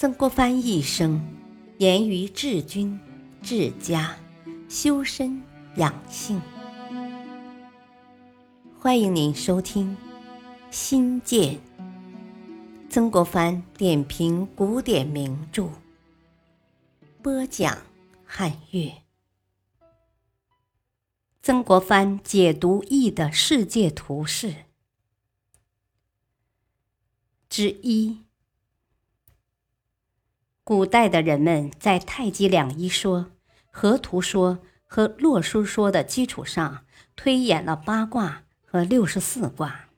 曾国藩一生严于治军、治家、修身养性。欢迎您收听《新建》曾国藩点评古典名著，播讲汉乐。曾国藩解读易的世界图示之一。古代的人们在太极两仪说、河图说和洛书说的基础上，推演了八卦和六十四卦。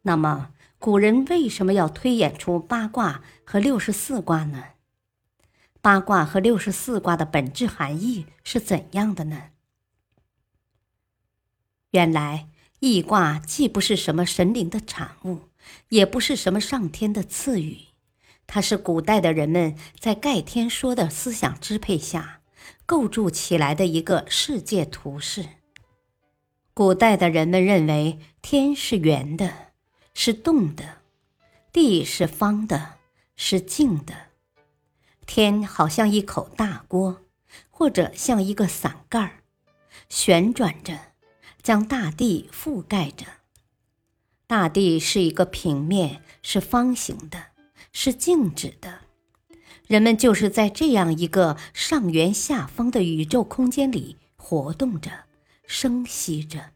那么，古人为什么要推演出八卦和六十四卦呢？八卦和六十四卦的本质含义是怎样的呢？原来，易卦既不是什么神灵的产物，也不是什么上天的赐予。它是古代的人们在盖天说的思想支配下构筑起来的一个世界图式。古代的人们认为天是圆的，是动的；地是方的，是静的。天好像一口大锅，或者像一个伞盖儿，旋转着，将大地覆盖着。大地是一个平面，是方形的。是静止的，人们就是在这样一个上圆下方的宇宙空间里活动着、生息着。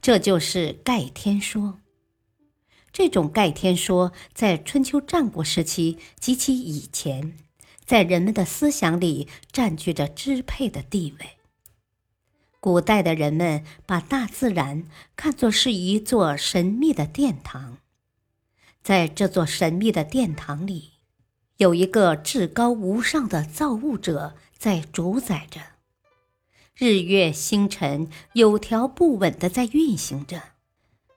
这就是盖天说。这种盖天说在春秋战国时期及其以前，在人们的思想里占据着支配的地位。古代的人们把大自然看作是一座神秘的殿堂。在这座神秘的殿堂里，有一个至高无上的造物者在主宰着，日月星辰有条不紊地在运行着。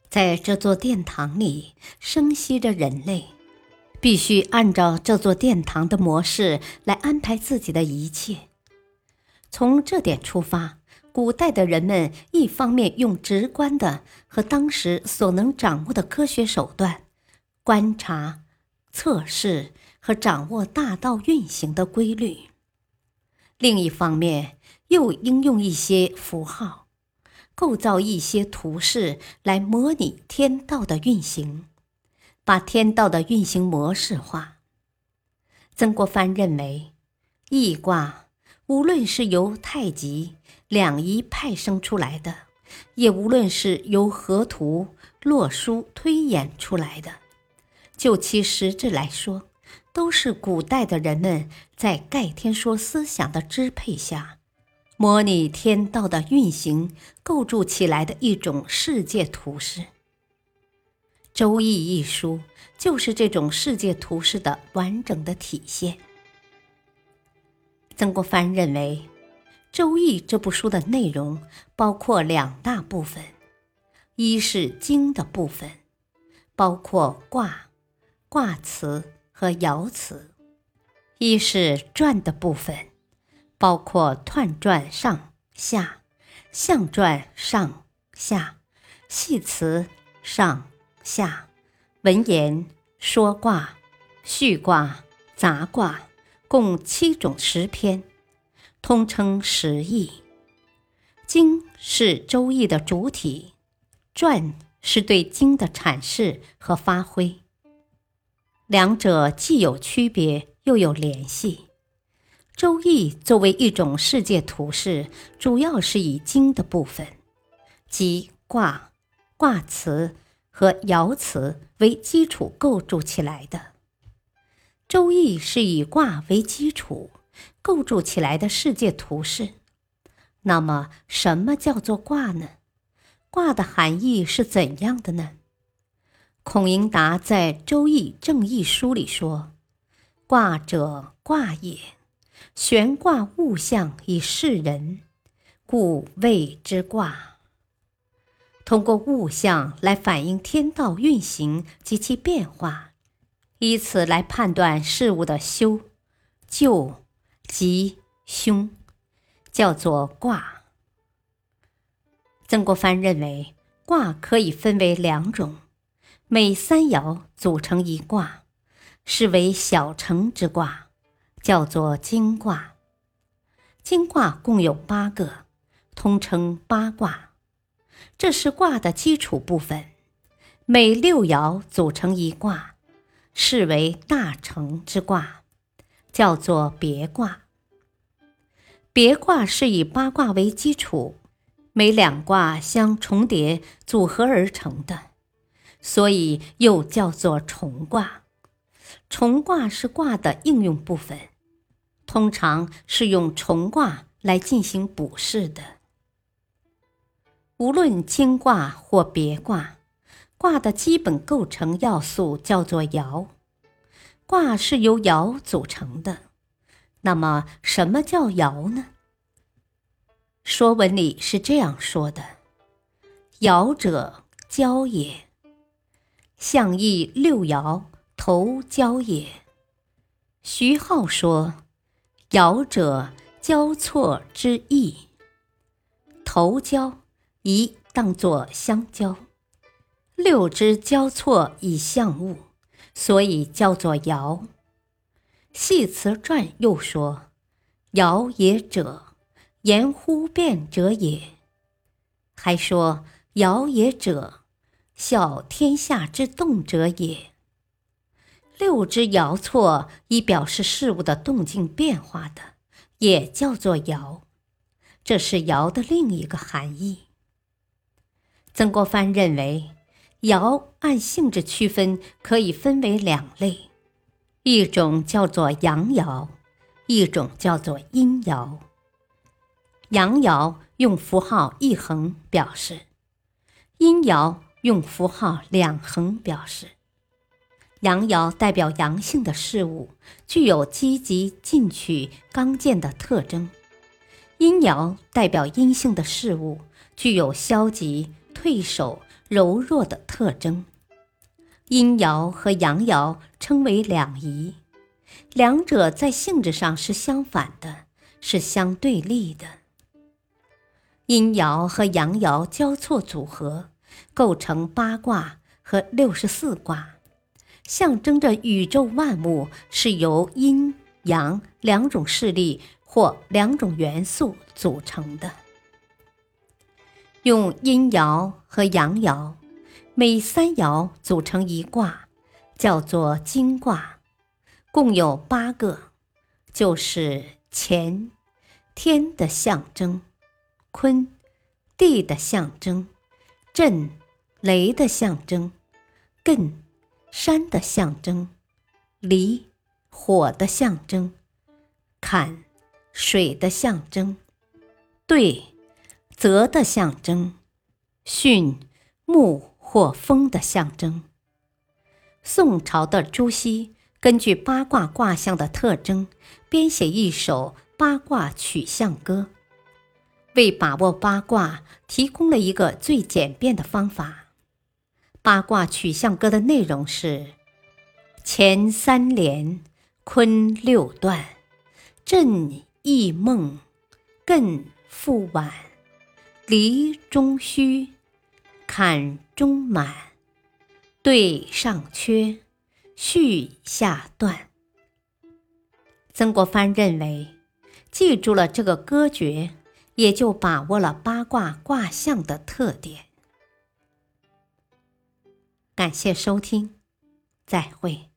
在这座殿堂里生息着人类，必须按照这座殿堂的模式来安排自己的一切。从这点出发，古代的人们一方面用直观的和当时所能掌握的科学手段。观察、测试和掌握大道运行的规律。另一方面，又应用一些符号，构造一些图示来模拟天道的运行，把天道的运行模式化。曾国藩认为，易卦无论是由太极、两仪派生出来的，也无论是由河图、洛书推演出来的。就其实质来说，都是古代的人们在盖天说思想的支配下，模拟天道的运行构筑起来的一种世界图式。《周易》一书就是这种世界图式的完整的体现。曾国藩认为，《周易》这部书的内容包括两大部分，一是经的部分，包括卦。卦辞和爻辞，一是传的部分，包括彖传上下、象传上下、系辞上下、文言、说卦、序卦、杂卦，共七种十篇，通称十义。经是周易的主体，传是对经的阐释和发挥。两者既有区别，又有联系。《周易》作为一种世界图式，主要是以经的部分，即卦、卦辞和爻辞为基础构筑起来的。《周易》是以卦为基础构筑起来的世界图式。那么，什么叫做卦呢？卦的含义是怎样的呢？孔颖达在《周易正义书》里说：“卦者，卦也，悬卦物象以示人，故谓之卦。通过物象来反映天道运行及其变化，以此来判断事物的修、旧、吉、凶，叫做卦。”曾国藩认为，卦可以分为两种。每三爻组成一卦，是为小乘之卦，叫做经卦。经卦共有八个，通称八卦。这是卦的基础部分，每六爻组成一卦，是为大成之卦，叫做别卦。别卦是以八卦为基础，每两卦相重叠组合而成的。所以又叫做重卦，重卦是卦的应用部分，通常是用重卦来进行卜筮的。无论经卦或别卦，卦的基本构成要素叫做爻，卦是由爻组成的。那么，什么叫爻呢？《说文》里是这样说的：“爻者，交也。”象意六爻头交也。徐浩说：“爻者，交错之意。头交，宜当作相交。六之交错以象物，所以叫做爻。”系辞传又说：“爻也者，言乎变者也。”还说：“爻也者。”效天下之动者也。六之爻错，以表示事物的动静变化的，也叫做爻。这是爻的另一个含义。曾国藩认为，爻按性质区分，可以分为两类：一种叫做阳爻，一种叫做阴爻。阳爻用符号一横表示，阴爻。用符号两横表示，阳爻代表阳性的事物，具有积极进取、刚健的特征；阴爻代表阴性的事物，具有消极、退守、柔弱的特征。阴爻和阳爻称为两仪，两者在性质上是相反的，是相对立的。阴爻和阳爻交错组合。构成八卦和六十四卦，象征着宇宙万物是由阴阳两种势力或两种元素组成的。用阴爻和阳爻，每三爻组成一卦，叫做经卦，共有八个，就是乾，天的象征；坤，地的象征。震，雷的象征；艮，山的象征；离，火的象征；坎，水的象征；兑，泽的象征；巽，木或风的象征。宋朝的朱熹根据八卦卦象的特征，编写一首八卦取象歌。为把握八卦提供了一个最简便的方法。八卦取象歌的内容是：乾三连，坤六断，震易梦，艮复晚，离中虚，坎中满，兑上缺，巽下断。曾国藩认为，记住了这个歌诀。也就把握了八卦卦象的特点。感谢收听，再会。